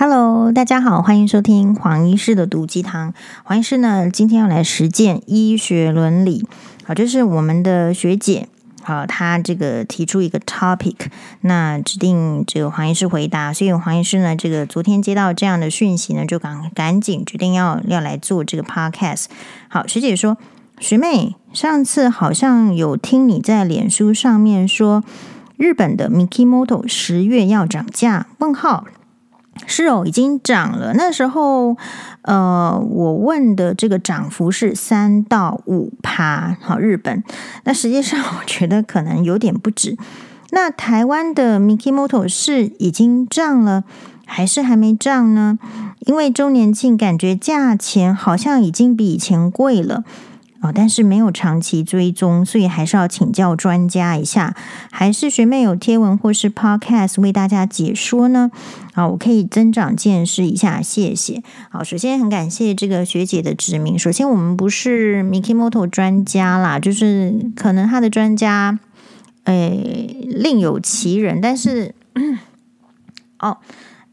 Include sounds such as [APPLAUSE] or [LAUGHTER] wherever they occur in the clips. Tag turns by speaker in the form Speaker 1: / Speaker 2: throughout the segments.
Speaker 1: Hello，大家好，欢迎收听黄医师的毒鸡汤。黄医师呢，今天要来实践医学伦理。好，这是我们的学姐，好，她这个提出一个 topic，那指定这个黄医师回答。所以黄医师呢，这个昨天接到这样的讯息呢，就赶赶紧决定要要来做这个 podcast。好，学姐说，学妹，上次好像有听你在脸书上面说，日本的 Mikimoto 十月要涨价？问号。是哦，已经涨了。那时候，呃，我问的这个涨幅是三到五趴。好，日本。那实际上，我觉得可能有点不止。那台湾的 Mikimoto 是已经涨了，还是还没涨呢？因为周年庆，感觉价钱好像已经比以前贵了。哦，但是没有长期追踪，所以还是要请教专家一下。还是学妹有贴文或是 podcast 为大家解说呢？好，我可以增长见识一下，谢谢。好，首先很感谢这个学姐的指名。首先，我们不是 Mikimoto 专家啦，就是可能他的专家，诶，另有其人。但是，[COUGHS] 哦。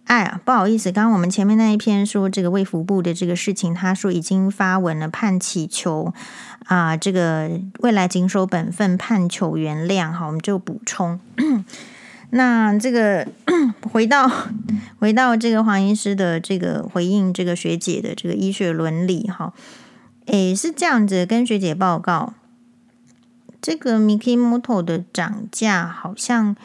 Speaker 1: 哎呀，不好意思，刚刚我们前面那一篇说这个卫福部的这个事情，他说已经发文了，盼祈求啊、这个未来谨守本分，盼求原谅。好，我们就补充。[COUGHS] 那这个 [COUGHS] 回到 [COUGHS] 回到这个黄医师的这个回应，这个学姐的这个医学伦理哈，诶，是这样子，跟学姐报告，这个 Mikimoto 的涨价，好像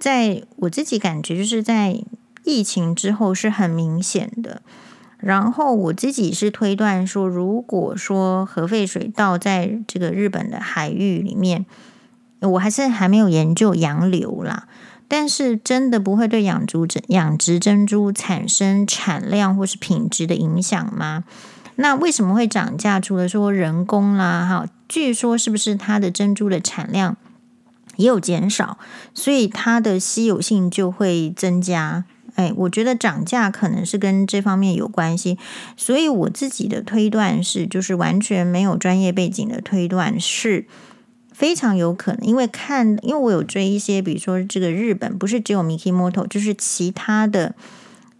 Speaker 1: 在我自己感觉就是在。疫情之后是很明显的，然后我自己是推断说，如果说核废水倒在这个日本的海域里面，我还是还没有研究洋流啦，但是真的不会对养猪养殖珍珠产生产量或是品质的影响吗？那为什么会涨价？除了说人工啦，哈，据说是不是它的珍珠的产量也有减少，所以它的稀有性就会增加。哎，我觉得涨价可能是跟这方面有关系，所以我自己的推断是，就是完全没有专业背景的推断是非常有可能，因为看，因为我有追一些，比如说这个日本不是只有 Mikimoto，就是其他的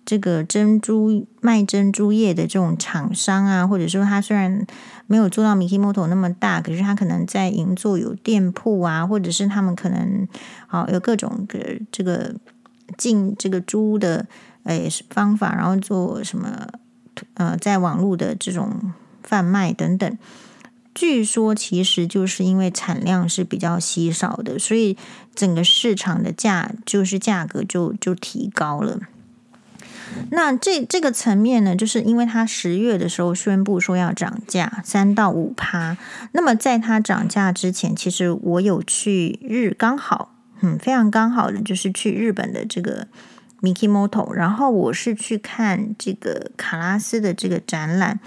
Speaker 1: 这个珍珠卖珍珠业的这种厂商啊，或者说他虽然没有做到 Mikimoto 那么大，可是他可能在银座有店铺啊，或者是他们可能啊有各种的这个。进这个猪的诶方法，然后做什么呃，在网络的这种贩卖等等，据说其实就是因为产量是比较稀少的，所以整个市场的价就是价格就就提高了。那这这个层面呢，就是因为它十月的时候宣布说要涨价三到五趴，那么在它涨价之前，其实我有去日刚好。嗯，非常刚好的就是去日本的这个 Mikimoto，然后我是去看这个卡拉斯的这个展览，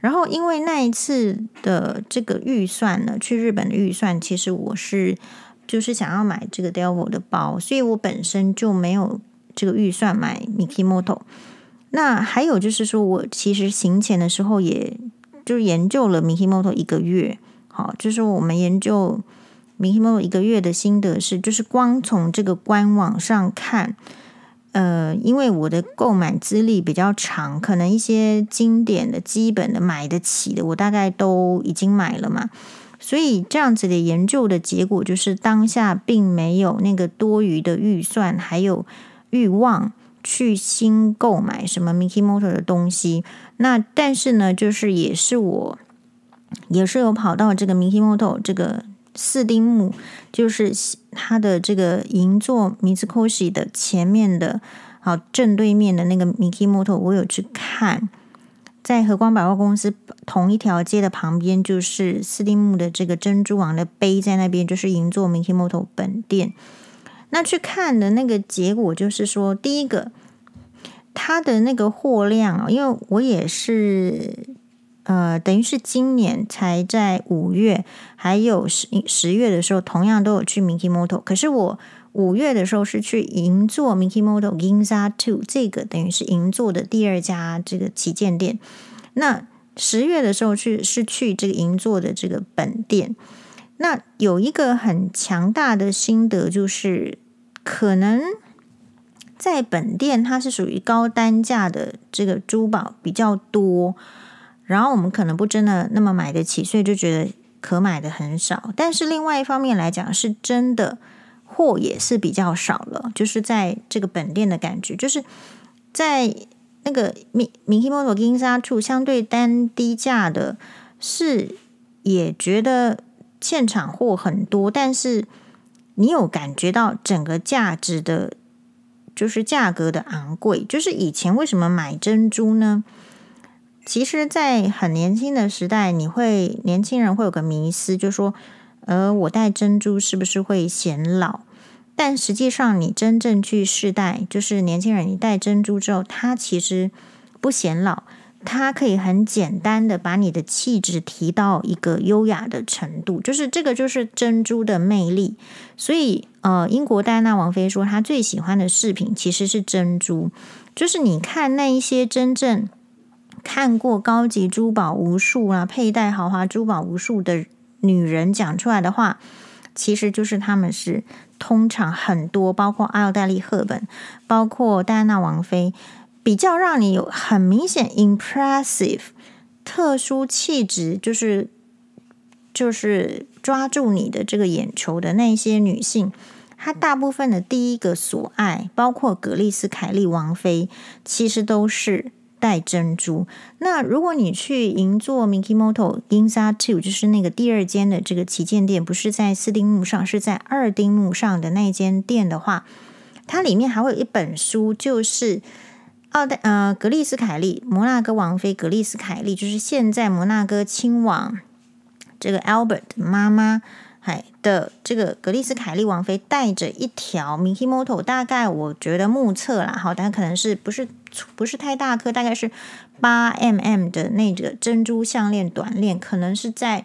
Speaker 1: 然后因为那一次的这个预算呢，去日本的预算，其实我是就是想要买这个 Delvaux 的包，所以我本身就没有这个预算买 Mikimoto。那还有就是说我其实行前的时候，也就是研究了 Mikimoto 一个月，好，就是我们研究。Mikimoto 一个月的心得是，就是光从这个官网上看，呃，因为我的购买资历比较长，可能一些经典的基本的买得起的，我大概都已经买了嘛，所以这样子的研究的结果就是，当下并没有那个多余的预算，还有欲望去新购买什么 Mikimoto 的东西。那但是呢，就是也是我也是有跑到这个 Mikimoto 这个。四丁目就是它的这个银座 Mitsukoshi 的前面的，好正对面的那个 Mikimoto，我有去看，在和光百货公司同一条街的旁边，就是四丁目的这个珍珠王的碑在那边，就是银座 Mikimoto 本店。那去看的那个结果就是说，第一个，它的那个货量啊，因为我也是。呃，等于是今年才在五月，还有十十月的时候，同样都有去 Mikimoto。可是我五月的时候是去银座 Mikimoto Ginza Two，这个等于是银座的第二家这个旗舰店。那十月的时候去是去这个银座的这个本店。那有一个很强大的心得，就是可能在本店它是属于高单价的这个珠宝比较多，然后我们可能不真的那么买得起，所以就觉得可买的很少。但是另外一方面来讲，是真的货也是比较少了，就是在这个本店的感觉，就是在那个 Mikimoto Ginza 相对单低价的，是也觉得现场货很多，但是你有感觉到整个价值的。就是价格的昂贵，就是以前为什么买珍珠呢？其实，在很年轻的时代，你会年轻人会有个迷思，就是说，呃，我戴珍珠是不是会显老？但实际上，你真正去试戴，就是年轻人，你戴珍珠之后，它其实不显老。它可以很简单的把你的气质提到一个优雅的程度，就是这个就是珍珠的魅力。所以，呃，英国戴安娜王妃说她最喜欢的饰品其实是珍珠。就是你看那一些真正看过高级珠宝无数啊，佩戴豪华珠宝无数的女人讲出来的话，其实就是她们是通常很多，包括奥黛丽·赫本，包括戴安娜王妃。比较让你有很明显 impressive 特殊气质，就是就是抓住你的这个眼球的那些女性，她大部分的第一个所爱，包括格丽斯凯利王妃，其实都是戴珍珠。那如果你去银座 Mikimoto Inza two 就是那个第二间的这个旗舰店，不是在四丁目上，是在二丁目上的那间店的话，它里面还会有一本书，就是。奥黛呃，格丽斯凯利，摩纳哥王妃格丽斯凯利，就是现在摩纳哥亲王这个 Albert 妈妈还的这个格丽斯凯利王妃带着一条 Mikimoto，大概我觉得目测啦，好，但可能是不是不是太大颗，大概是八 mm 的那个珍珠项链短链，可能是在。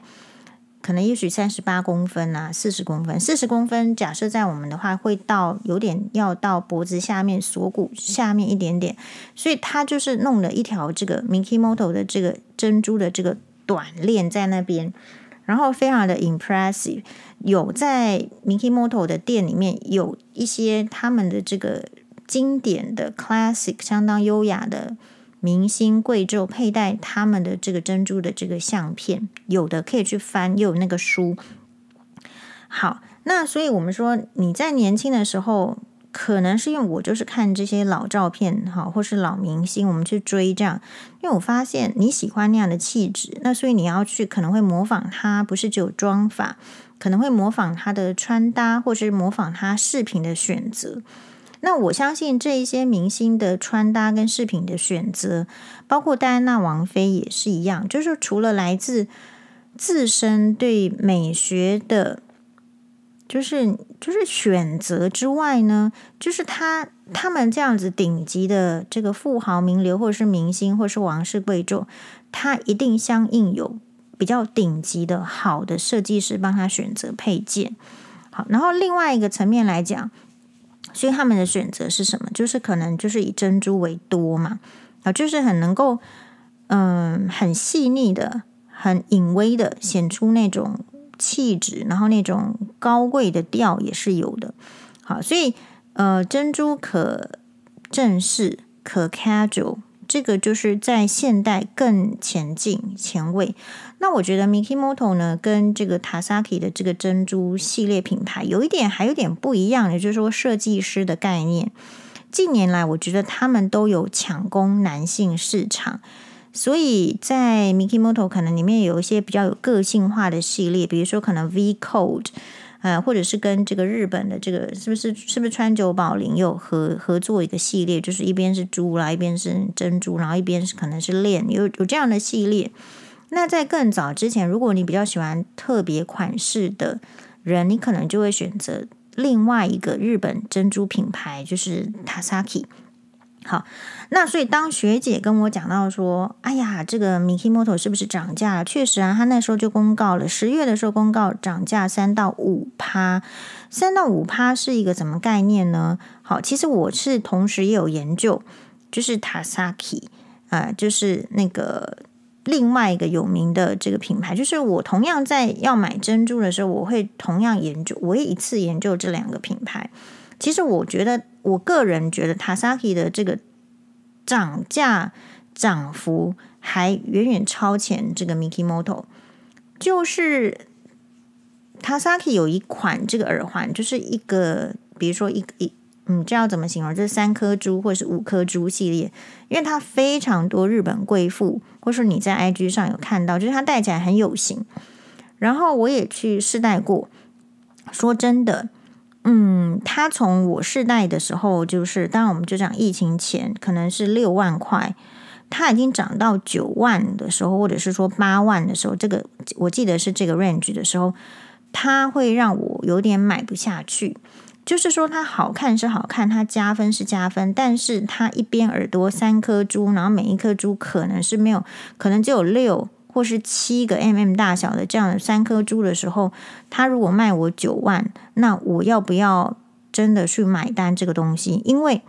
Speaker 1: 可能也许三十八公分啊，四十公分，四十公分，假设在我们的话，会到有点要到脖子下面锁骨下面一点点，所以他就是弄了一条这个 Mikimoto 的这个珍珠的这个短链在那边，然后非常的 impressive。有在 Mikimoto 的店里面有一些他们的这个经典的 classic，相当优雅的。明星贵胄佩戴他们的这个珍珠的这个相片，有的可以去翻，又有那个书。好，那所以我们说你在年轻的时候，可能是因为我就是看这些老照片，哈，或是老明星，我们去追这样，因为我发现你喜欢那样的气质，那所以你要去可能会模仿他，不是只有妆发，可能会模仿他的穿搭，或是模仿他饰品的选择。那我相信这一些明星的穿搭跟饰品的选择，包括戴安娜王妃也是一样，就是除了来自自身对美学的，就是就是选择之外呢，就是他他们这样子顶级的这个富豪名流，或者是明星，或者是王室贵胄，他一定相应有比较顶级的好的设计师帮他选择配件。好，然后另外一个层面来讲。所以他们的选择是什么？就是可能就是以珍珠为多嘛，啊，就是很能够，嗯，很细腻的、很隐微的显出那种气质，然后那种高贵的调也是有的。好，所以呃，珍珠可正式，可 casual。这个就是在现代更前进、前卫。那我觉得 Mikimoto 呢，跟这个 Tasaki 的这个珍珠系列品牌有一点还有点不一样，也就是说设计师的概念。近年来，我觉得他们都有抢攻男性市场，所以在 Mikimoto 可能里面有一些比较有个性化的系列，比如说可能 V Code。呃，或者是跟这个日本的这个是不是是不是川久保玲有合合作一个系列，就是一边是珠啦，一边是珍珠，然后一边是可能是链，有有这样的系列。那在更早之前，如果你比较喜欢特别款式的人，你可能就会选择另外一个日本珍珠品牌，就是 Tasaki。好，那所以当学姐跟我讲到说，哎呀，这个 Mikimoto 是不是涨价了？确实啊，他那时候就公告了，十月的时候公告涨价三到五趴，三到五趴是一个什么概念呢？好，其实我是同时也有研究，就是 Tasaki 啊、就是那个另外一个有名的这个品牌，就是我同样在要买珍珠的时候，我会同样研究，我也一次研究这两个品牌。其实我觉得，我个人觉得 Tasaki 的这个涨价涨幅还远远超前这个 Mikimoto。就是 Tasaki 有一款这个耳环，就是一个，比如说一一，嗯，这要怎么形容？这三颗珠或者是五颗珠系列，因为它非常多日本贵妇，或是你在 IG 上有看到，就是它戴起来很有型。然后我也去试戴过，说真的。嗯，它从我试戴的时候，就是当然我们就讲疫情前可能是六万块，它已经涨到九万的时候，或者是说八万的时候，这个我记得是这个 range 的时候，它会让我有点买不下去。就是说它好看是好看，它加分是加分，但是它一边耳朵三颗珠，然后每一颗珠可能是没有，可能只有六。或是七个 mm 大小的这样的三颗珠的时候，他如果卖我九万，那我要不要真的去买单这个东西？因为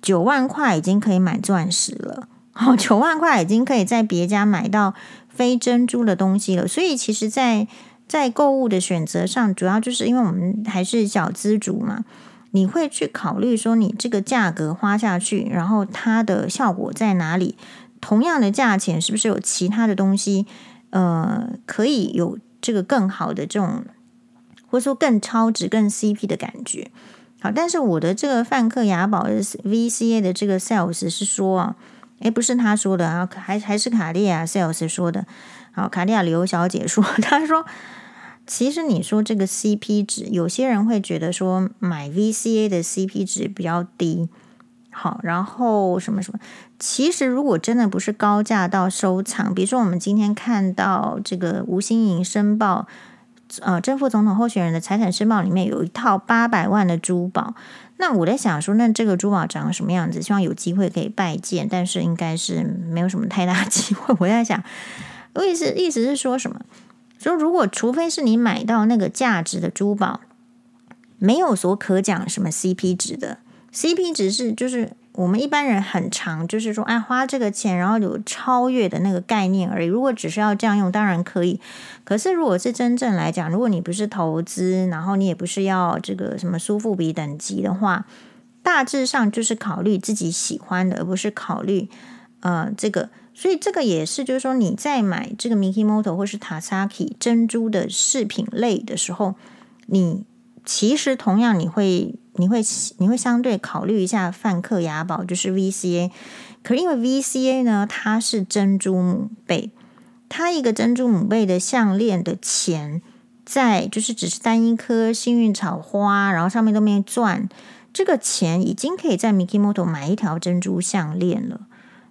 Speaker 1: 九万块已经可以买钻石了，好，[LAUGHS] 九万块已经可以在别家买到非珍珠的东西了。所以其实在，在购物的选择上，主要就是因为我们还是小资族嘛，你会去考虑说你这个价格花下去，然后它的效果在哪里？同样的价钱，是不是有其他的东西，呃，可以有这个更好的这种，或者说更超值、更 CP 的感觉？好，但是我的这个梵克雅宝 VCA 的这个 sales 是说啊，诶，不是他说的啊，还还是卡地亚 sales 说的。好，卡地亚刘小姐说，[LAUGHS] 她说，其实你说这个 CP 值，有些人会觉得说买 VCA 的 CP 值比较低。好，然后什么什么？其实如果真的不是高价到收藏，比如说我们今天看到这个吴欣盈申报，呃，正副总统候选人的财产申报里面有一套八百万的珠宝，那我在想说，那这个珠宝长什么样子？希望有机会可以拜见，但是应该是没有什么太大 [LAUGHS] 机会。我在想，我意思意思是说什么？说如果除非是你买到那个价值的珠宝，没有所可讲什么 CP 值的。CP 值是就是我们一般人很常就是说，哎，花这个钱，然后有超越的那个概念而已。如果只是要这样用，当然可以。可是如果是真正来讲，如果你不是投资，然后你也不是要这个什么苏富比等级的话，大致上就是考虑自己喜欢的，而不是考虑呃这个。所以这个也是，就是说你在买这个 Mikimoto 或是 Tasaki 珍珠的饰品类的时候，你其实同样你会。你会你会相对考虑一下梵克雅宝，就是 VCA，可是因为 VCA 呢，它是珍珠母贝，它一个珍珠母贝的项链的钱，在就是只是单一颗幸运草花，然后上面都没钻，这个钱已经可以在 Mikimoto 买一条珍珠项链了。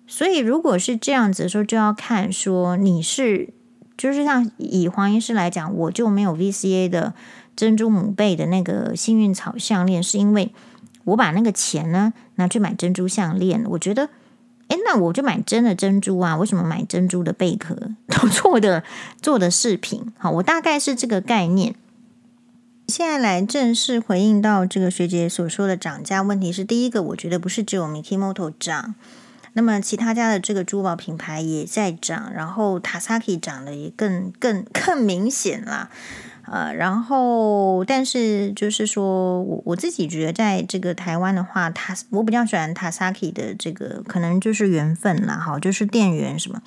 Speaker 1: 所以如果是这样子的时候，就要看说你是就是像以黄医师来讲，我就没有 VCA 的。珍珠母贝的那个幸运草项链，是因为我把那个钱呢拿去买珍珠项链。我觉得，诶，那我就买真的珍珠啊！为什么买珍珠的贝壳都 [LAUGHS] 做的做的饰品？好，我大概是这个概念。现在来正式回应到这个学姐所说的涨价问题是：第一个，我觉得不是只有 Mikimoto 涨，那么其他家的这个珠宝品牌也在涨，然后 Tasaki 涨的也更更更明显啦。呃，然后，但是就是说我我自己觉得，在这个台湾的话，他我比较喜欢 Tasaki 的这个，可能就是缘分啦，哈，就是店员什么，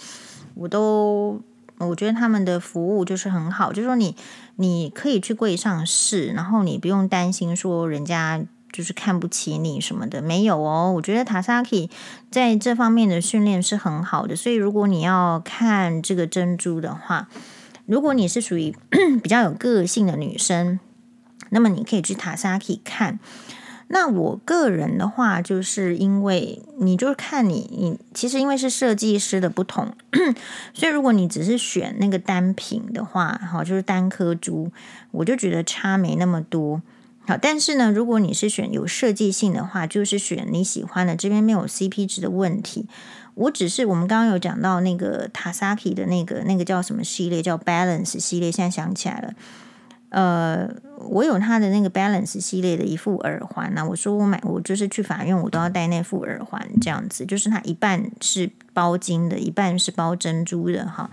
Speaker 1: 我都我觉得他们的服务就是很好，就是说你你可以去柜上试，然后你不用担心说人家就是看不起你什么的，没有哦，我觉得 Tasaki 在这方面的训练是很好的，所以如果你要看这个珍珠的话。如果你是属于 [COUGHS] 比较有个性的女生，那么你可以去 Tasaki 看。那我个人的话，就是因为你就是看你你其实因为是设计师的不同，[COUGHS] 所以如果你只是选那个单品的话，好就是单颗珠，我就觉得差没那么多。好，但是呢，如果你是选有设计性的话，就是选你喜欢的，这边没有 CP 值的问题。我只是我们刚刚有讲到那个 Tasaki 的那个那个叫什么系列，叫 Balance 系列，现在想起来了。呃，我有他的那个 Balance 系列的一副耳环呢、我说我买，我就是去法院，我都要戴那副耳环，这样子，就是它一半是包金的，一半是包珍珠的，哈，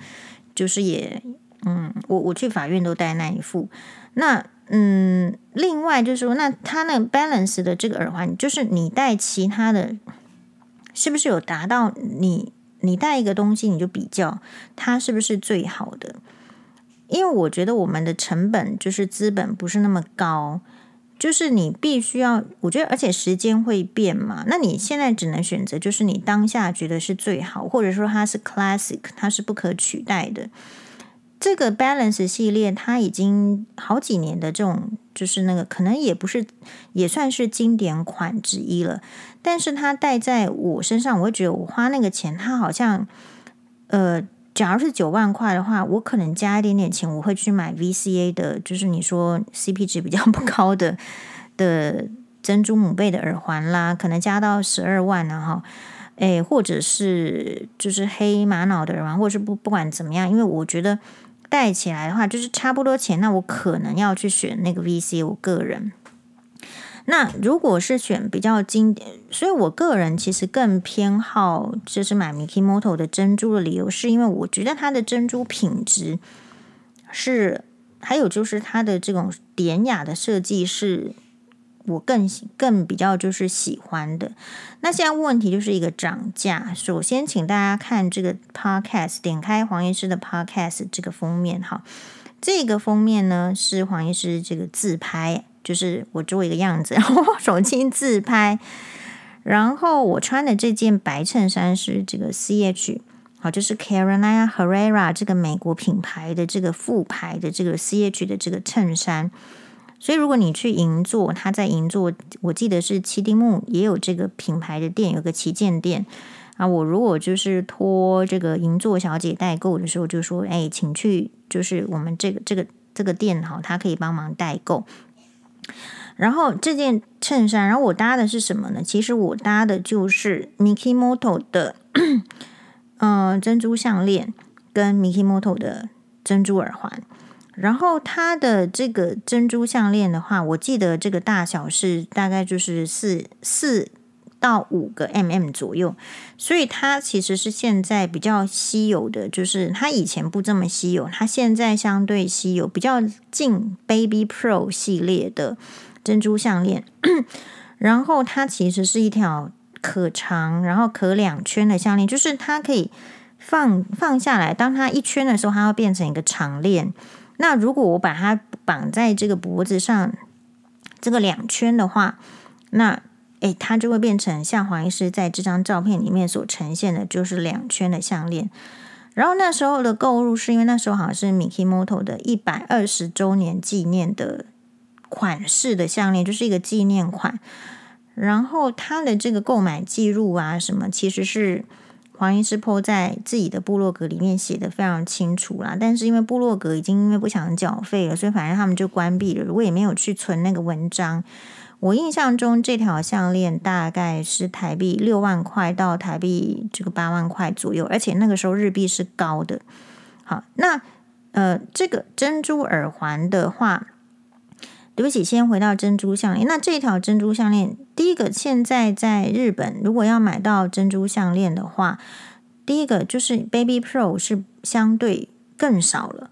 Speaker 1: 就是也，嗯，我我去法院都戴那一副。那嗯，另外就是说，那它那 balance 的这个耳环，就是你戴其他的，是不是有达到你你戴一个东西你就比较它是不是最好的？因为我觉得我们的成本就是资本不是那么高，就是你必须要，我觉得而且时间会变嘛，那你现在只能选择就是你当下觉得是最好，或者说它是 classic，它是不可取代的。这个 Balance 系列，它已经好几年的这种，就是那个可能也不是，也算是经典款之一了。但是它戴在我身上，我会觉得我花那个钱，它好像，呃，假如是九万块的话，我可能加一点点钱，我会去买 VCA 的，就是你说 CP 值比较不高的 [LAUGHS] 的珍珠母贝的耳环啦，可能加到十二万了哈。诶，或者是就是黑玛瑙的耳环，或者是不不管怎么样，因为我觉得。戴起来的话，就是差不多钱，那我可能要去选那个 VC。我个人，那如果是选比较经典，所以我个人其实更偏好就是买 Mickey Moto 的珍珠的理由，是因为我觉得它的珍珠品质是，还有就是它的这种典雅的设计是。我更更比较就是喜欢的。那现在问题就是一个涨价。首先，请大家看这个 podcast，点开黄医师的 podcast 这个封面哈。这个封面呢是黄医师这个自拍，就是我做一个样子，[LAUGHS] 然后手机自拍。然后我穿的这件白衬衫是这个 CH，好，就是 Carolina Herrera 这个美国品牌的这个副牌的这个 CH 的这个衬衫。所以，如果你去银座，他在银座，我记得是七丁目也有这个品牌的店，有个旗舰店啊。我如果就是托这个银座小姐代购的时候，就说：“哎，请去，就是我们这个这个这个店哈，他可以帮忙代购。”然后这件衬衫，然后我搭的是什么呢？其实我搭的就是 Mikimoto 的嗯、珍珠项链跟 Mikimoto 的珍珠耳环。然后它的这个珍珠项链的话，我记得这个大小是大概就是四四到五个 mm 左右，所以它其实是现在比较稀有的，就是它以前不这么稀有，它现在相对稀有，比较近 Baby Pro 系列的珍珠项链。然后它其实是一条可长，然后可两圈的项链，就是它可以放放下来，当它一圈的时候，它会变成一个长链。那如果我把它绑在这个脖子上，这个两圈的话，那诶，它就会变成像黄医师在这张照片里面所呈现的，就是两圈的项链。然后那时候的购入是因为那时候好像是 Mikimoto 的一百二十周年纪念的款式的项链，就是一个纪念款。然后它的这个购买记录啊什么，其实是。黄医师 po 在自己的部落格里面写的非常清楚啦，但是因为部落格已经因为不想缴费了，所以反正他们就关闭了。我也没有去存那个文章。我印象中这条项链大概是台币六万块到台币这个八万块左右，而且那个时候日币是高的。好，那呃这个珍珠耳环的话。对不起，先回到珍珠项链。那这条珍珠项链，第一个，现在在日本，如果要买到珍珠项链的话，第一个就是 Baby Pro 是相对更少了。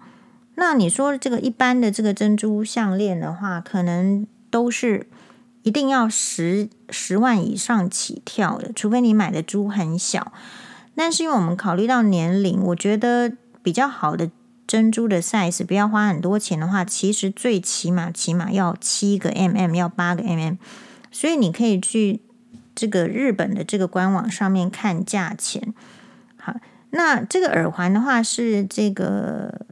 Speaker 1: 那你说这个一般的这个珍珠项链的话，可能都是一定要十十万以上起跳的，除非你买的珠很小。但是因为我们考虑到年龄，我觉得比较好的。珍珠的 size 不要花很多钱的话，其实最起码起码要七个 mm，要八个 mm，所以你可以去这个日本的这个官网上面看价钱。好，那这个耳环的话是这个，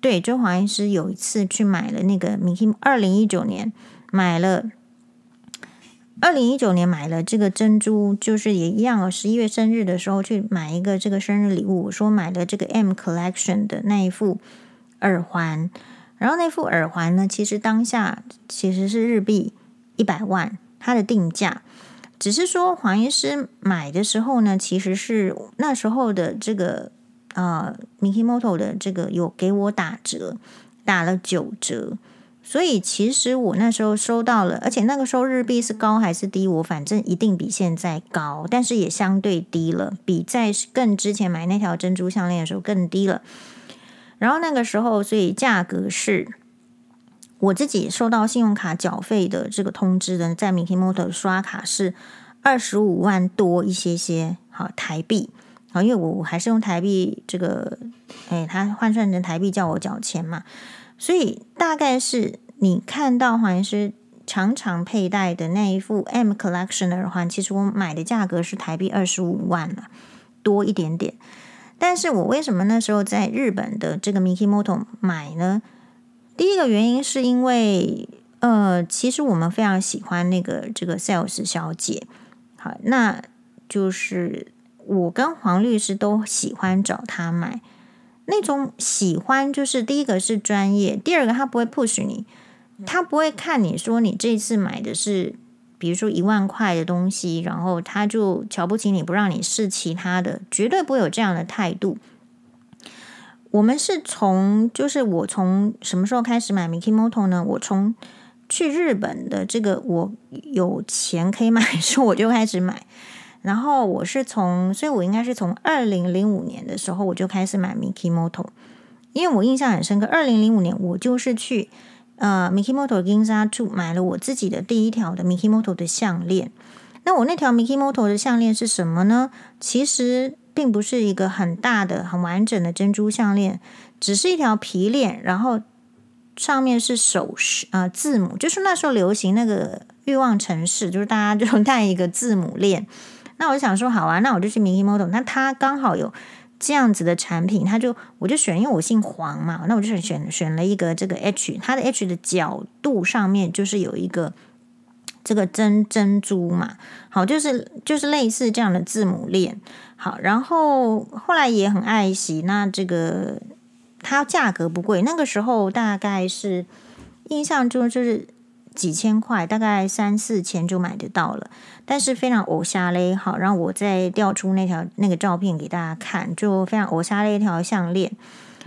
Speaker 1: 对，周华医师有一次去买了那个 Mickey，二零一九年买了。二零一九年买了这个珍珠，就是也一样哦。十一月生日的时候去买一个这个生日礼物，我说买了这个 M Collection 的那一副耳环，然后那副耳环呢，其实当下其实是日币一百万，它的定价，只是说黄医师买的时候呢，其实是那时候的这个呃 Mikimoto 的这个有给我打折，打了九折。所以其实我那时候收到了，而且那个时候日币是高还是低？我反正一定比现在高，但是也相对低了，比在更之前买那条珍珠项链的时候更低了。然后那个时候，所以价格是我自己收到信用卡缴费的这个通知呢，在 Mikimoto 刷卡是二十五万多一些些，好台币，好，因为我还是用台币这个，哎，他换算成台币叫我缴钱嘛，所以大概是你看到黄医师常常佩戴的那一副 M Collection 的耳环，其实我买的价格是台币二十五万了，多一点点。但是我为什么那时候在日本的这个 Mikimoto 买呢？第一个原因是因为，呃，其实我们非常喜欢那个这个 sales 小姐，好，那就是我跟黄律师都喜欢找她买。那种喜欢就是第一个是专业，第二个他不会 push 你，他不会看你说你这次买的是，比如说一万块的东西，然后他就瞧不起你，不让你试其他的，绝对不会有这样的态度。我们是从，就是我从什么时候开始买 Mikimoto 呢？我从去日本的这个我有钱可以买的时候我就开始买，然后我是从，所以我应该是从二零零五年的时候我就开始买 Mikimoto，因为我印象很深刻，二零零五年我就是去呃 Mikimoto Ginza Two 买了我自己的第一条的 Mikimoto 的项链。那我那条 Mikimoto 的项链是什么呢？其实。并不是一个很大的、很完整的珍珠项链，只是一条皮链，然后上面是首饰啊、字母，就是那时候流行那个欲望城市，就是大家就 [LAUGHS] 戴一个字母链。那我想说，好啊，那我就去 mini model 那他刚好有这样子的产品，他就我就选，因为我姓黄嘛，那我就选选选了一个这个 H，它的 H 的角度上面就是有一个这个珍珍珠嘛，好，就是就是类似这样的字母链。好，然后后来也很爱惜。那这个它价格不贵，那个时候大概是印象中就是几千块，大概三四千就买得到了。但是非常偶像嘞，好，让我再调出那条那个照片给大家看，就非常偶像的一条项链。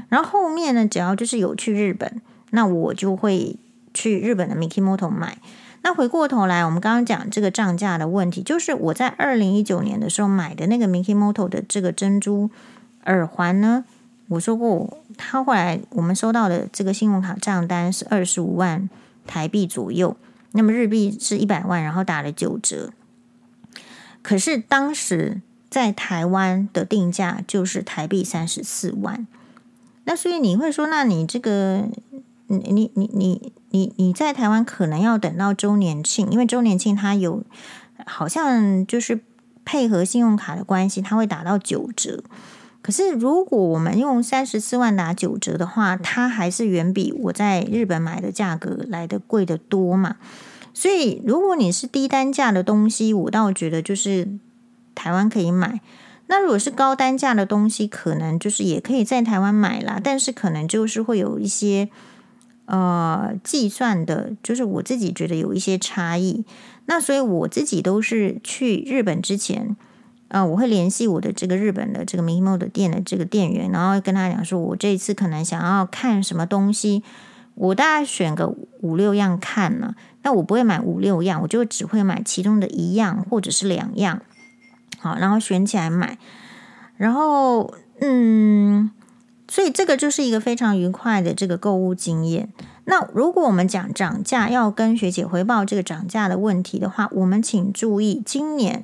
Speaker 1: 然后后面呢，只要就是有去日本，那我就会去日本的 Mikimoto 买。那回过头来，我们刚刚讲这个涨价的问题，就是我在二零一九年的时候买的那个 Mikimoto 的这个珍珠耳环呢，我说过，他后来我们收到的这个信用卡账单是二十五万台币左右，那么日币是一百万，然后打了九折。可是当时在台湾的定价就是台币三十四万，那所以你会说，那你这个？你你你你你你在台湾可能要等到周年庆，因为周年庆它有好像就是配合信用卡的关系，它会打到九折。可是如果我们用三十四万打九折的话，它还是远比我在日本买的价格来得贵得多嘛。所以如果你是低单价的东西，我倒觉得就是台湾可以买。那如果是高单价的东西，可能就是也可以在台湾买啦，但是可能就是会有一些。呃，计算的，就是我自己觉得有一些差异。那所以我自己都是去日本之前，呃，我会联系我的这个日本的这个名模的店的这个店员，然后跟他讲说，我这一次可能想要看什么东西，我大概选个五六样看呢。那我不会买五六样，我就只会买其中的一样或者是两样，好，然后选起来买。然后，嗯。所以这个就是一个非常愉快的这个购物经验。那如果我们讲涨价，要跟学姐回报这个涨价的问题的话，我们请注意，今年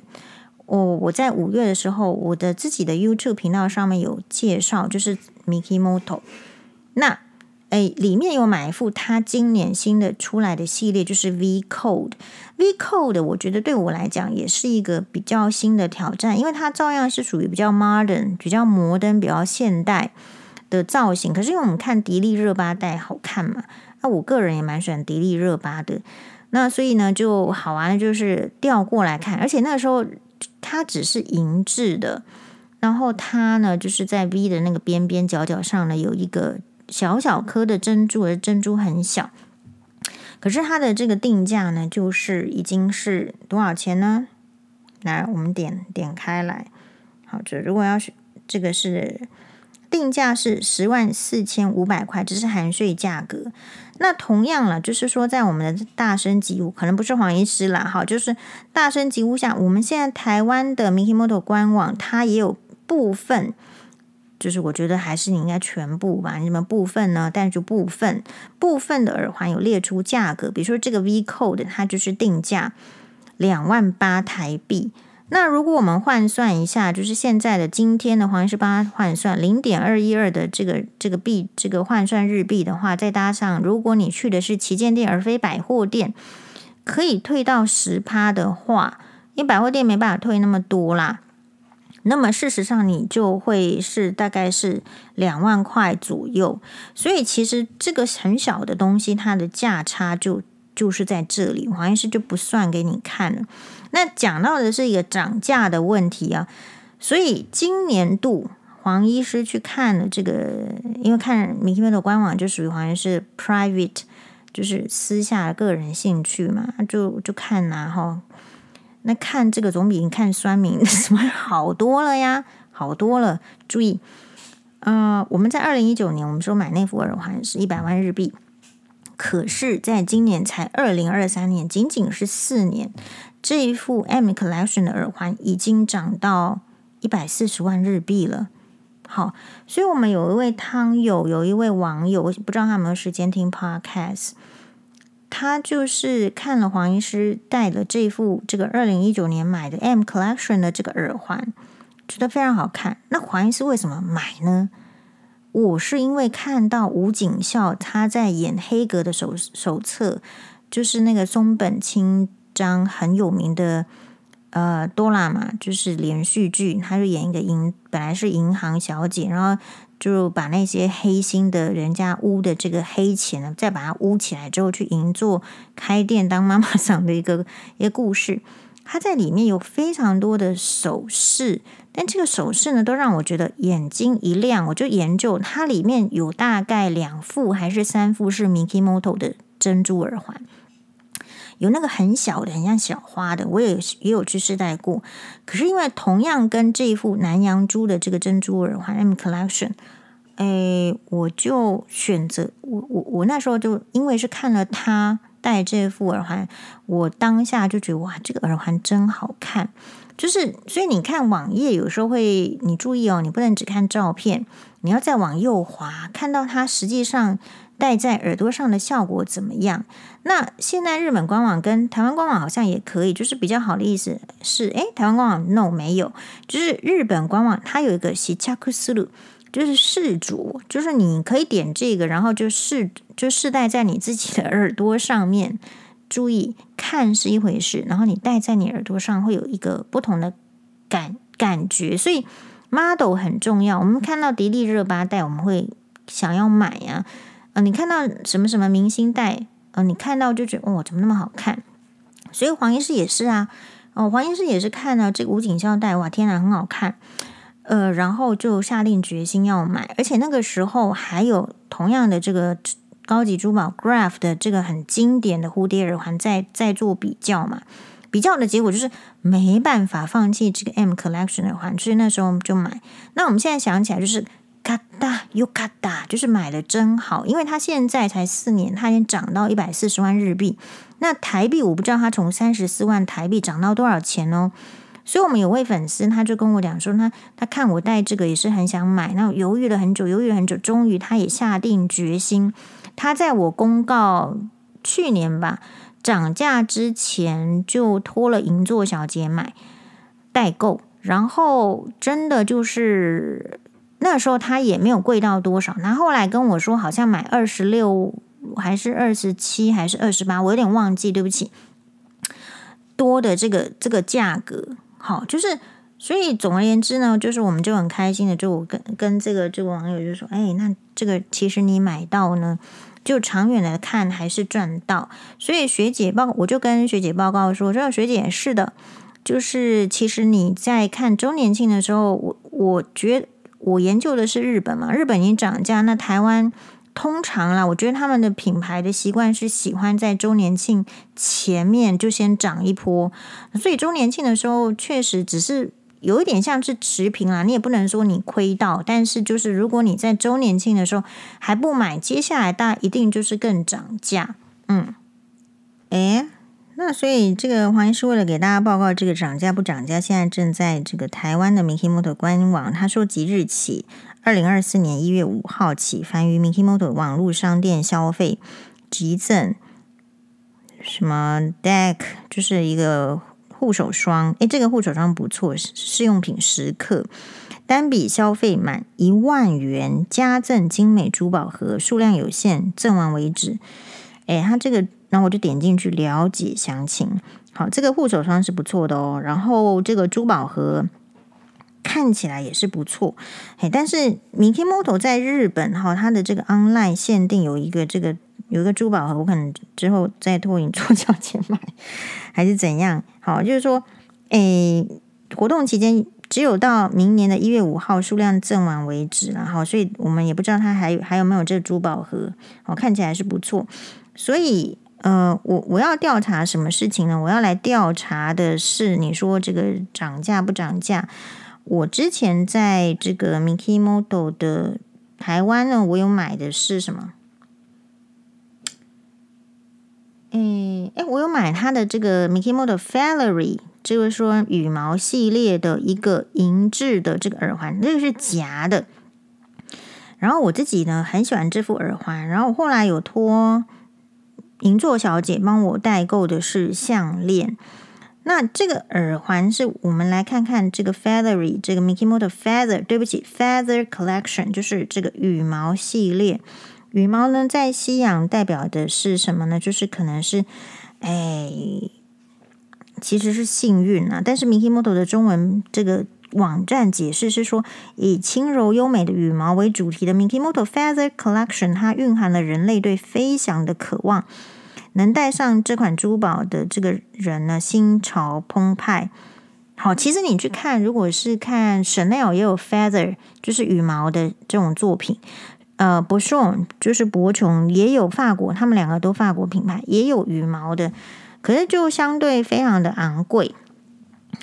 Speaker 1: 我我在五月的时候，我的自己的 YouTube 频道上面有介绍，就是 Mikimoto。那诶，里面有买一副它今年新的出来的系列，就是 V Code。V Code 我觉得对我来讲也是一个比较新的挑战，因为它照样是属于比较 modern、比较摩登、比较现代。的造型，可是因为我们看迪丽热巴戴好看嘛，那我个人也蛮喜欢迪丽热巴的，那所以呢就好玩的就是调过来看，而且那个时候它只是银质的，然后它呢就是在 V 的那个边边角角上呢有一个小小颗的珍珠，而珍珠很小，可是它的这个定价呢就是已经是多少钱呢？来，我们点点开来，好，这如果要是这个是。定价是十万四千五百块，这是含税价格。那同样了，就是说，在我们的大升级屋，可能不是黄医师啦，哈，就是大升级屋下，我们现在台湾的 Mikimoto 官网，它也有部分就是我觉得还是你应该全部吧，你们部分呢？但是就部分部分的耳环有列出价格，比如说这个 V Code 它就是定价两万八台币。那如果我们换算一下，就是现在的今天的黄医师帮他换算零点二一二的这个这个币，这个换算日币的话，再搭上如果你去的是旗舰店而非百货店，可以退到十趴的话，因为百货店没办法退那么多啦。那么事实上，你就会是大概是两万块左右，所以其实这个很小的东西，它的价差就就是在这里，黄医师就不算给你看了。那讲到的是一个涨价的问题啊，所以今年度黄医师去看了这个，因为看 Mikimo 的官网就属于黄医师 private，就是私下个人兴趣嘛，就就看呐、啊、哈。那看这个总比你看酸民 [LAUGHS] 什么好多了呀，好多了。注意，呃，我们在二零一九年，我们说买那副耳环是一百万日币，可是在今年才二零二三年，仅仅是四年，这一副 M Collection 的耳环已经涨到一百四十万日币了。好，所以我们有一位汤友，有一位网友，我不知道他有没有时间听 Podcast。他就是看了黄医师戴了这副这个二零一九年买的 M Collection 的这个耳环，觉得非常好看。那黄医师为什么买呢？我是因为看到吴景孝他在演黑格的手手册，就是那个松本清张很有名的呃多拉嘛，就是连续剧，他就演一个银，本来是银行小姐，然后。就把那些黑心的人家污的这个黑钱呢，再把它污起来之后，去银座开店当妈妈 [LAUGHS] 桑的一个一个故事。它在里面有非常多的首饰，但这个首饰呢，都让我觉得眼睛一亮。我就研究它里面有大概两副还是三副是 Mikimoto 的珍珠耳环。有那个很小的，很像小花的，我也也有去试戴过。可是因为同样跟这一副南洋珠的这个珍珠耳环 M Collection，哎，我就选择我我我那时候就因为是看了他戴这副耳环，我当下就觉得哇，这个耳环真好看。就是所以你看网页有时候会，你注意哦，你不能只看照片，你要再往右滑，看到它实际上。戴在耳朵上的效果怎么样？那现在日本官网跟台湾官网好像也可以，就是比较好的意思是，诶，台湾官网 no 没有，就是日本官网它有一个试着する，就是试着，就是你可以点这个，然后就试就试戴在你自己的耳朵上面。注意看是一回事，然后你戴在你耳朵上会有一个不同的感感觉，所以 model 很重要。我们看到迪丽热巴戴，我们会想要买呀、啊。你看到什么什么明星戴，啊、呃，你看到就觉得哦，怎么那么好看？所以黄医师也是啊，哦，黄医师也是看到这个吴景孝戴，哇，天哪，很好看，呃，然后就下定决心要买，而且那个时候还有同样的这个高级珠宝 Graff 的这个很经典的蝴蝶耳环在在做比较嘛，比较的结果就是没办法放弃这个 M Collection 耳环，所以那时候就买。那我们现在想起来就是。卡哒又卡哒，就是买的真好，因为它现在才四年，它已经涨到一百四十万日币。那台币我不知道它从三十四万台币涨到多少钱哦。所以我们有位粉丝，他就跟我讲说，他他看我戴这个也是很想买，那犹豫了很久，犹豫了很久，终于他也下定决心。他在我公告去年吧涨价之前，就托了银座小姐买代购，然后真的就是。那时候他也没有贵到多少，那后来跟我说好像买二十六还是二十七还是二十八，我有点忘记，对不起。多的这个这个价格，好，就是所以总而言之呢，就是我们就很开心的，就我跟跟这个这个网友就说，哎，那这个其实你买到呢，就长远来看还是赚到。所以学姐报，我就跟学姐报告说，我说学姐是的，就是其实你在看周年庆的时候，我我觉得。我研究的是日本嘛，日本已经涨价，那台湾通常啦，我觉得他们的品牌的习惯是喜欢在周年庆前面就先涨一波，所以周年庆的时候确实只是有一点像是持平啊，你也不能说你亏到，但是就是如果你在周年庆的时候还不买，接下来大家一定就是更涨价，嗯，诶，那所以这个黄医师为了给大家报告这个涨价不涨价，现在正在这个台湾的 Mikimoto 官网，他说即日起，二零二四年一月五号起，凡于 Mikimoto 网络商店消费，即赠什么 Deck，就是一个护手霜，诶，这个护手霜不错，试用品十克，单笔消费满一万元加赠精美珠宝盒，数量有限，赠完为止。诶，他这个。然后我就点进去了解详情。好，这个护手霜是不错的哦。然后这个珠宝盒看起来也是不错。嘿，但是 Mikimoto 在日本哈，它的这个 online 限定有一个这个有一个珠宝盒，我可能之后再托你出价钱买，还是怎样？好，就是说，诶，活动期间只有到明年的一月五号，数量赠完为止。然后，所以我们也不知道它还有还有没有这个珠宝盒。哦，看起来是不错，所以。呃，我我要调查什么事情呢？我要来调查的是，你说这个涨价不涨价？我之前在这个 Mikimoto 的台湾呢，我有买的是什么？诶诶，我有买它的这个 Mikimoto Fairy，就是说羽毛系列的一个银质的这个耳环，这个是夹的。然后我自己呢很喜欢这副耳环，然后我后来有托。银座小姐帮我代购的是项链，那这个耳环是我们来看看这个 Feathery 这个 Mikimoto Feather，对不起，Feather Collection 就是这个羽毛系列。羽毛呢，在西洋代表的是什么呢？就是可能是，哎，其实是幸运啊。但是 Mikimoto 的中文这个。网站解释是说，以轻柔优美的羽毛为主题的 Mikimoto Feather Collection，它蕴含了人类对飞翔的渴望。能戴上这款珠宝的这个人呢，心潮澎湃。好，其实你去看，如果是看 Chanel 也有 Feather，就是羽毛的这种作品。呃，Bouchon 就是伯琼也有法国，他们两个都法国品牌也有羽毛的，可是就相对非常的昂贵。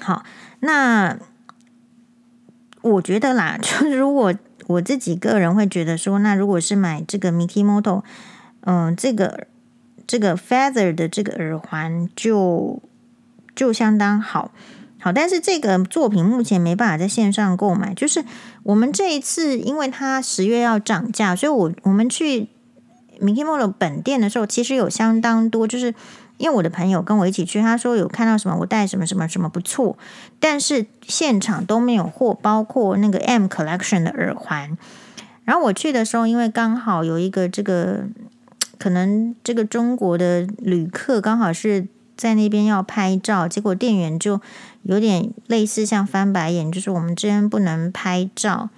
Speaker 1: 好，那。我觉得啦，[LAUGHS] 就是如果我自己个人会觉得说，那如果是买这个 Mikimoto，嗯、这个这个 Feather 的这个耳环就就相当好，好，但是这个作品目前没办法在线上购买。就是我们这一次，因为它十月要涨价，所以我我们去 Mikimoto 本店的时候，其实有相当多，就是。因为我的朋友跟我一起去，他说有看到什么，我带什么什么什么不错，但是现场都没有货，包括那个 M Collection 的耳环。然后我去的时候，因为刚好有一个这个可能这个中国的旅客刚好是在那边要拍照，结果店员就有点类似像翻白眼，就是我们这边不能拍照。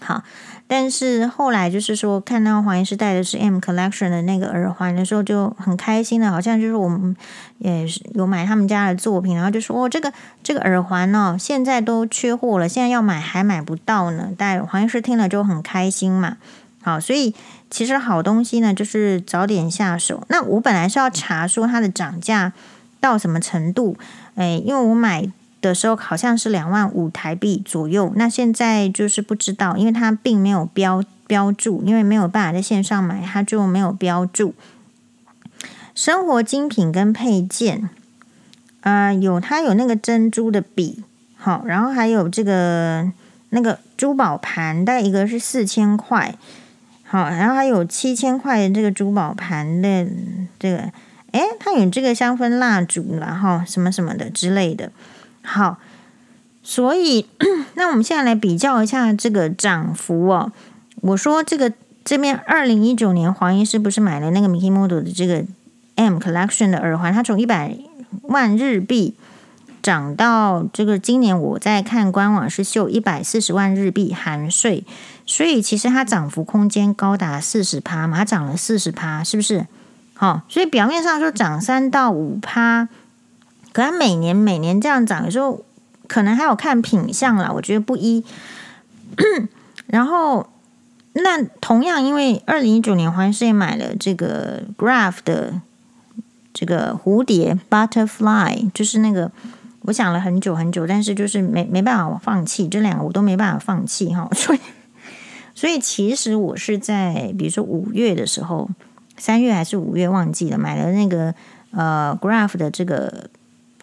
Speaker 1: 好。但是后来就是说，看到黄医师戴的是 M Collection 的那个耳环的时候，就很开心的，好像就是我们也是有买他们家的作品，然后就说哦，这个这个耳环哦，现在都缺货了，现在要买还买不到呢。但黄医师听了就很开心嘛。好，所以其实好东西呢，就是早点下手。那我本来是要查说它的涨价到什么程度，诶，因为我买。的时候好像是两万五台币左右，那现在就是不知道，因为它并没有标标注，因为没有办法在线上买，它就没有标注。生活精品跟配件，呃，有它有那个珍珠的笔，好，然后还有这个那个珠宝盘，大概一个是四千块，好，然后还有七千块的这个珠宝盘的这个，诶，它有这个香氛蜡烛，然后什么什么的之类的。好，所以 [CLEARS THROAT] 那我们现在来比较一下这个涨幅哦。我说这个这边二零一九年黄医师不是买了那个 Mikimoto 的这个 M Collection 的耳环，它从一百万日币涨到这个今年我在看官网是秀一百四十万日币含税，所以其实它涨幅空间高达四十趴嘛，它涨了四十趴，是不是？好，所以表面上说涨三到五趴。可它每年每年这样涨，有时候可能还有看品相啦，我觉得不一。[CLEARS THROAT] 然后，那同样因为二零一九年黄医师也买了这个 Graph 的这个蝴蝶 Butterfly，就是那个我想了很久很久，但是就是没没办法放弃，这两个我都没办法放弃哈。[LAUGHS] 所以，所以其实我是在比如说五月的时候，三月还是五月忘记了，买了那个。呃 Graf 的这个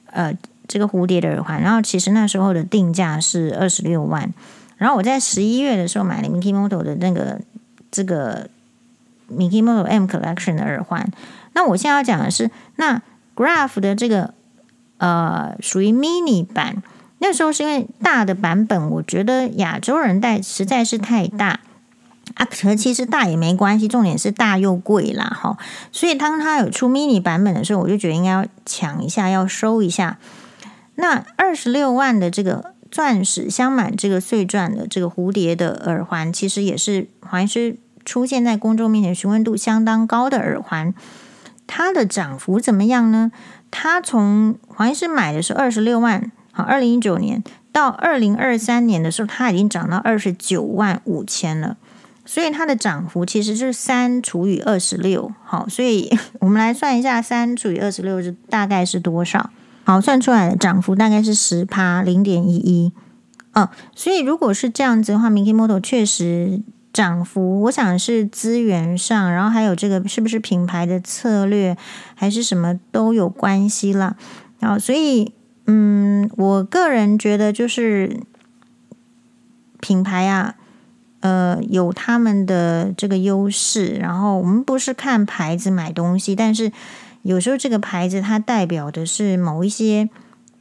Speaker 1: 呃这个蝴蝶的耳环，然后其实那时候的定价是二十六万，然后我在十一月的时候买了 Mikimoto 的那个这个 Mikimoto M Collection 的耳环。那我现在要讲的是，那 Graf 的这个呃属于 mini 版，那时候是因为大的版本，我觉得亚洲人戴实在是太大。啊，可其实大也没关系，重点是大又贵啦，哈。所以当他有出 mini 版本的时候，我就觉得应该要抢一下，要收一下。那二十六万的这个钻石镶满这个碎钻的这个蝴蝶的耳环，其实也是黄医师出现在公众面前询问度相当高的耳环。它的涨幅怎么样呢？他从黄医师买的是二十六万，好，二零一九年到二零二三年的时候，它已经涨到二十九万五千了。所以它的涨幅其实就是三除以二十六，好，所以我们来算一下三除以二十六是大概是多少？好，算出来的涨幅大概是十趴零点一一，嗯，所以如果是这样子的话，Mikimoto 确实涨幅，我想是资源上，然后还有这个是不是品牌的策略，还是什么都有关系啦。好，所以嗯，我个人觉得就是品牌啊。呃，有他们的这个优势，然后我们不是看牌子买东西，但是有时候这个牌子它代表的是某一些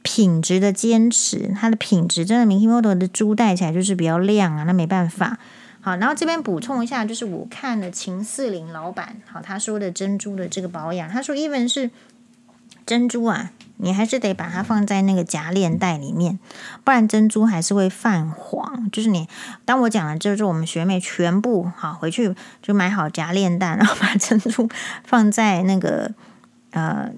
Speaker 1: 品质的坚持，它的品质真的，Mikimoto 的珠戴起来就是比较亮啊，那没办法。好，然后这边补充一下，就是我看了秦四林老板，好，他说的珍珠的这个保养，他说 even 是珍珠啊。你还是得把它放在那个夹链袋里面，不然珍珠还是会泛黄。就是你，当我讲了之后，我们学妹全部好回去就买好夹链袋，然后把珍珠放在那个呃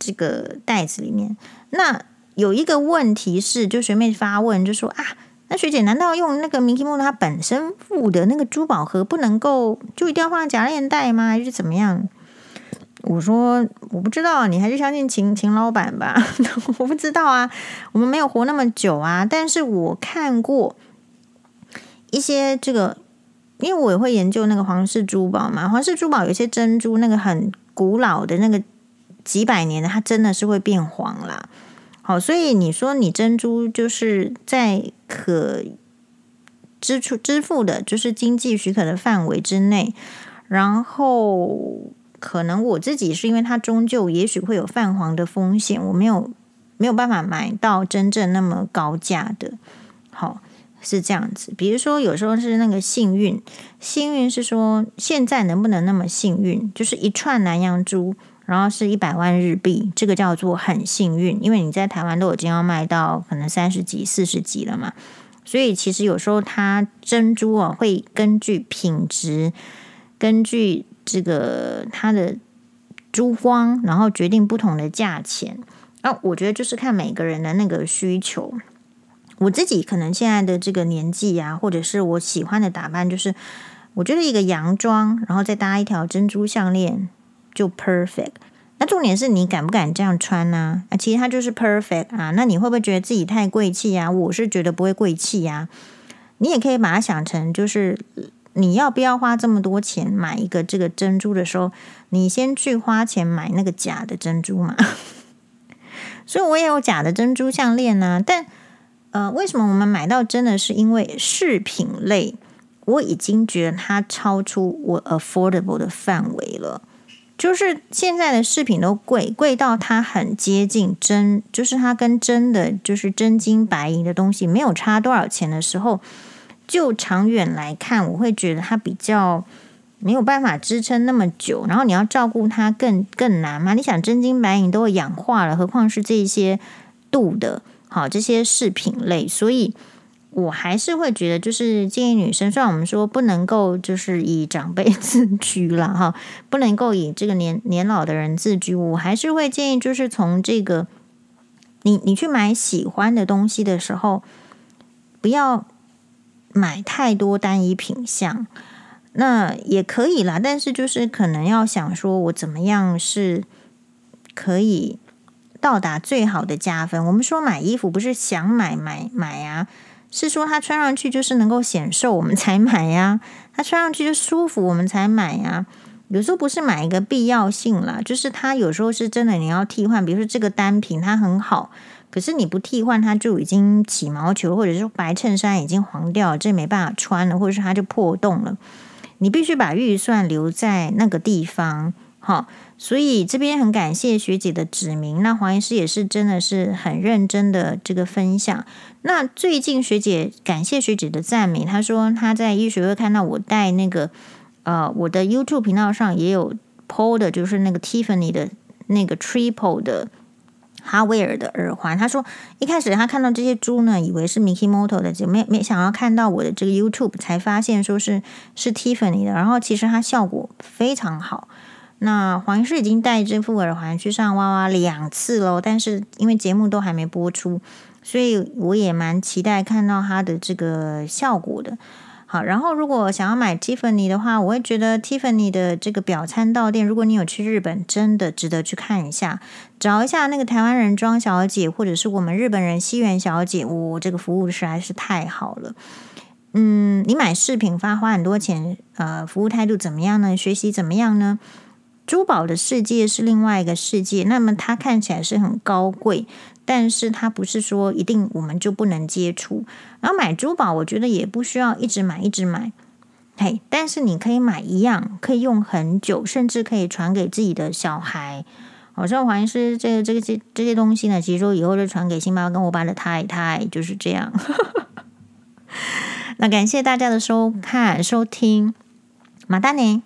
Speaker 1: 这个袋子里面。那有一个问题是，就学妹发问就说啊，那学姐难道用那个 Mikimoto 它本身附的那个珠宝盒不能够就一定要放在夹链袋吗？还是怎么样？我说我不知道，你还是相信秦秦老板吧。[LAUGHS] 我不知道啊，我们没有活那么久啊。但是我看过一些这个，因为我也会研究那个皇室珠宝嘛。皇室珠宝有些珍珠，那个很古老的那个几百年的，它真的是会变黄啦。好，所以你说你珍珠就是在可支出支付的，就是经济许可的范围之内，然后。可能我自己是因为它终究也许会有泛黄的风险，我没有没有办法买到真正那么高价的。好，是这样子。比如说有时候是那个幸运，幸运是说现在能不能那么幸运？就是一串南洋珠，然后是一百万日币，这个叫做很幸运，因为你在台湾都已经要卖到可能三十几、四十几了嘛。所以其实有时候它珍珠啊会根据品质，根据。这个它的珠光，然后决定不同的价钱。啊，我觉得就是看每个人的那个需求。我自己可能现在的这个年纪啊，或者是我喜欢的打扮，就是我觉得一个洋装，然后再搭一条珍珠项链就 perfect。那重点是你敢不敢这样穿呢？啊，其实它就是 perfect 啊。那你会不会觉得自己太贵气呀？我是觉得不会贵气呀。你也可以把它想成就是。你要不要花这么多钱买一个这个珍珠的时候，你先去花钱买那个假的珍珠嘛？[LAUGHS] 所以我也有假的珍珠项链呢。但呃，为什么我们买到真的是因为饰品类？我已经觉得它超出我 affordable 的范围了。就是现在的饰品都贵，贵到它很接近真，就是它跟真的就是真金白银的东西没有差多少钱的时候。就长远来看，我会觉得它比较没有办法支撑那么久，然后你要照顾它更更难嘛。你想真金白银都会氧化了，何况是这些镀的，好这些饰品类，所以我还是会觉得，就是建议女生，虽然我们说不能够就是以长辈 [LAUGHS] 自居了哈，不能够以这个年年老的人自居，我还是会建议，就是从这个你你去买喜欢的东西的时候，不要。买太多单一品相，那也可以啦，但是就是可能要想说，我怎么样是可以到达最好的加分。我们说买衣服不是想买买买啊，是说它穿上去就是能够显瘦，我们才买呀。它穿上去就舒服，我们才买呀。有时候不是买一个必要性啦，就是它有时候是真的你要替换，比如说这个单品它很好，可是你不替换它就已经起毛球，或者是白衬衫已经黄掉了，这没办法穿了，或者是它就破洞了，你必须把预算留在那个地方，好。所以这边很感谢学姐的指明，那黄医师也是真的是很认真的这个分享。那最近学姐感谢学姐的赞美，她说她在医学会看到我带那个呃我的 YouTube 频道上也有 PO 的，就是那个 Tiffany 的那个 Triple 的 Hardware 的耳环。她说一开始她看到这些珠呢，以为是 Mikimoto 的，就没没想要看到我的这个 YouTube 才发现说是是 Tiffany 的，然后其实它效果非常好。那黄医师已经带这副耳环去上娃娃两次了，但是因为节目都还没播出，所以我也蛮期待看到它的这个效果的。好，然后如果想要买 Tiffany 的话，我会觉得 Tiffany 的这个表参道店，如果你有去日本，真的值得去看一下，找一下那个台湾人庄小姐，或者是我们日本人西园小姐，我、这个服务实在是太好了。嗯，你买饰品花花很多钱，呃，服务态度怎么样呢？学习怎么样呢？珠宝的世界是另外一个世界，那么它看起来是很高贵，但是它不是说一定我们就不能接触。然后买珠宝，我觉得也不需要一直买一直买，嘿，但是你可以买一样，可以用很久，甚至可以传给自己的小孩。好像黄医师，这个这个这这些东西呢，其实说以后就传给新爸跟我爸的太太，就是这样。[LAUGHS] 那感谢大家的收看收听，马丹尼。